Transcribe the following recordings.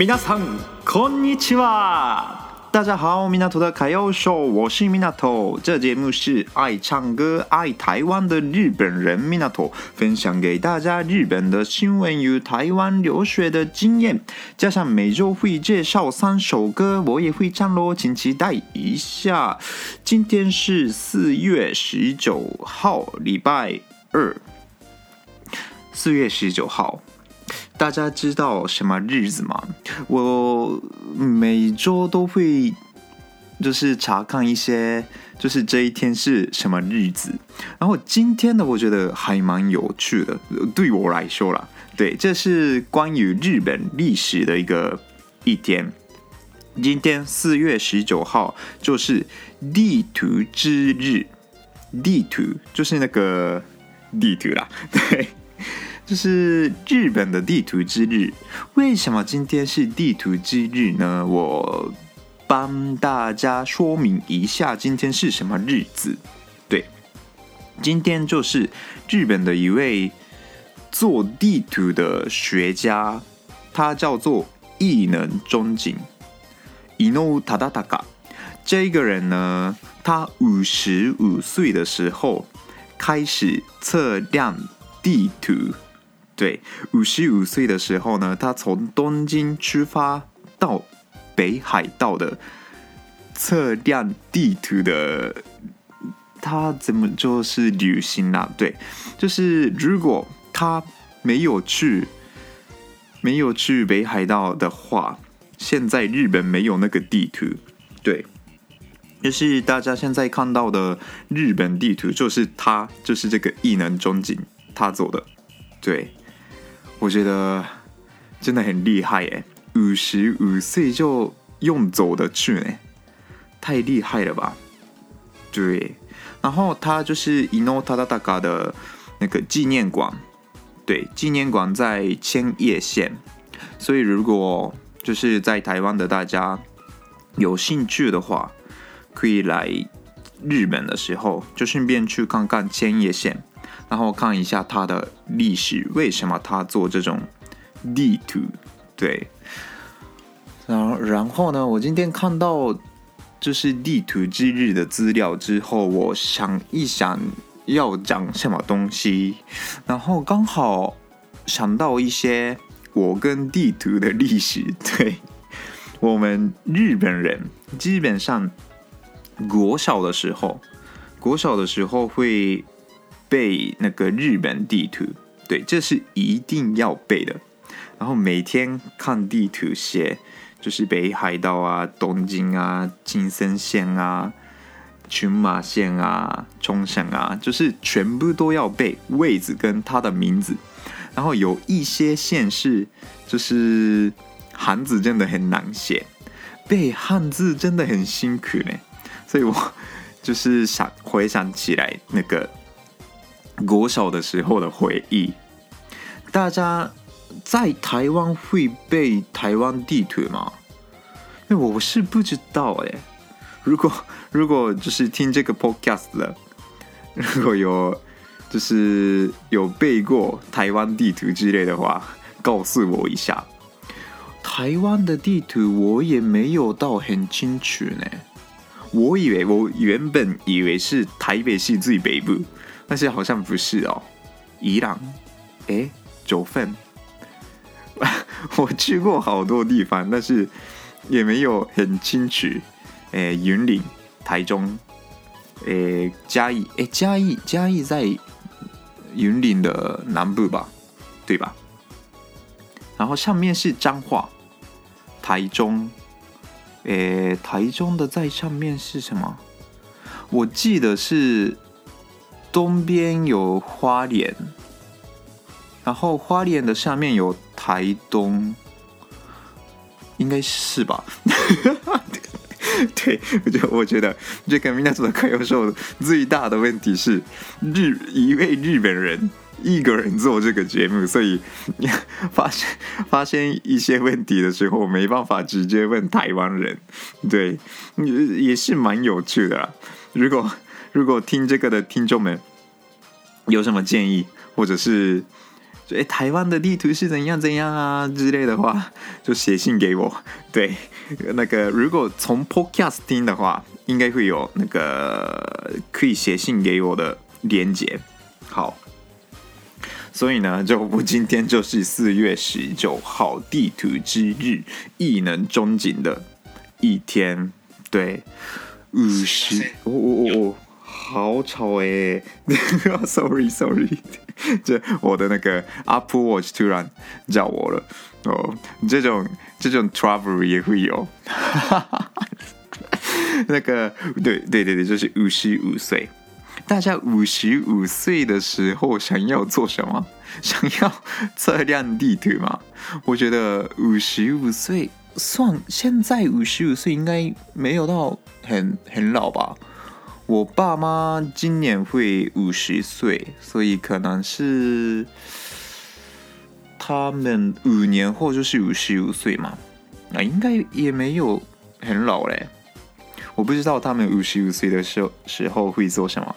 米娜桑，こんにちは。大家好，米娜图的卡要秀，我是米娜图。这节目是爱唱歌、爱台湾的日本人米娜图分享给大家日本的新闻与台湾留学的经验，加上每周会介绍三首歌，我也会唱咯，请期待一下。今天是四月十九号，礼拜二。四月十九号。 大家知道什么日子吗？我每周都会就是查看一些，就是这一天是什么日子。然后今天呢，我觉得还蛮有趣的，对我来说啦。对，这是关于日本历史的一个一天。今天四月十九号就是地图之日，地图就是那个地图啦，对。就是日本的地图之日，为什么今天是地图之日呢？我帮大家说明一下，今天是什么日子？对，今天就是日本的一位做地图的学家，他叫做异能忠敬，伊能忠敬。这个人呢，他五十五岁的时候开始测量地图。对，五十五岁的时候呢，他从东京出发到北海道的测量地图的，他怎么就是旅行啊？对，就是如果他没有去，没有去北海道的话，现在日本没有那个地图。对，就是大家现在看到的日本地图，就是他，就是这个异能中景他做的。对。我觉得真的很厉害耶，五十五岁就用走的去呢，太厉害了吧？对，然后他就是伊能忠敬的那个纪念馆，对，纪念馆在千叶县，所以如果就是在台湾的大家有兴趣的话，可以来日本的时候就顺便去看看千叶县。然后看一下他的历史，为什么他做这种地图？对，然后然后呢，我今天看到就是地图之日的资料之后，我想一想要讲什么东西，然后刚好想到一些我跟地图的历史。对，我们日本人基本上国小的时候，国小的时候会。背那个日本地图，对，这是一定要背的。然后每天看地图写，就是北海道啊、东京啊、青森县啊、群马县啊、冲绳啊，就是全部都要背位置跟它的名字。然后有一些县市，就是汉字真的很难写，背汉字真的很辛苦呢。所以我就是想回想起来那个。国小的时候的回忆，大家在台湾会背台湾地图吗？因为我是不知道哎。如果如果就是听这个 podcast 的，如果有就是有背过台湾地图之类的话，告诉我一下。台湾的地图我也没有到很清楚呢。我以为我原本以为是台北市最北部。但是好像不是哦，宜兰，哎，九份，我去过好多地方，但是也没有很清楚。哎，云林、台中，哎，嘉义，哎，嘉义，嘉义在云林的南部吧，对吧？然后上面是彰化，台中，诶，台中的在上面是什么？我记得是。东边有花莲，然后花莲的下面有台东，应该是吧？对，我觉我觉得这个米娜组的快优秀最大的问题是日一位日本人一个人做这个节目，所以发现发现一些问题的时候没办法直接问台湾人，对，也也是蛮有趣的啦。如果如果听这个的听众们有什么建议，或者是诶台湾的地图是怎样怎样啊之类的话，就写信给我。对，那个如果从 Podcast 听的话，应该会有那个可以写信给我的连接。好，所以呢，就我今天就是四月十九号地图之日，异能中景的一天。对。五十，哦哦哦，好吵哎、欸！Sorry Sorry，这我的那个 Apple Watch 突然叫我了哦。这种这种 trouble 也会有，哈哈哈那个对对对对，就是五十五岁。大家五十五岁的时候想要做什么？想要测量地图吗？我觉得五十五岁。算现在五十五岁应该没有到很很老吧？我爸妈今年会五十岁，所以可能是他们五年后就是五十五岁嘛。那应该也没有很老嘞。我不知道他们五十五岁的时候时候会做什么。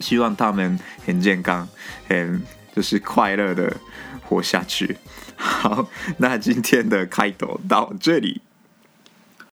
希望他们很健康，很就是快乐的活下去。好，那今天的开头到这里。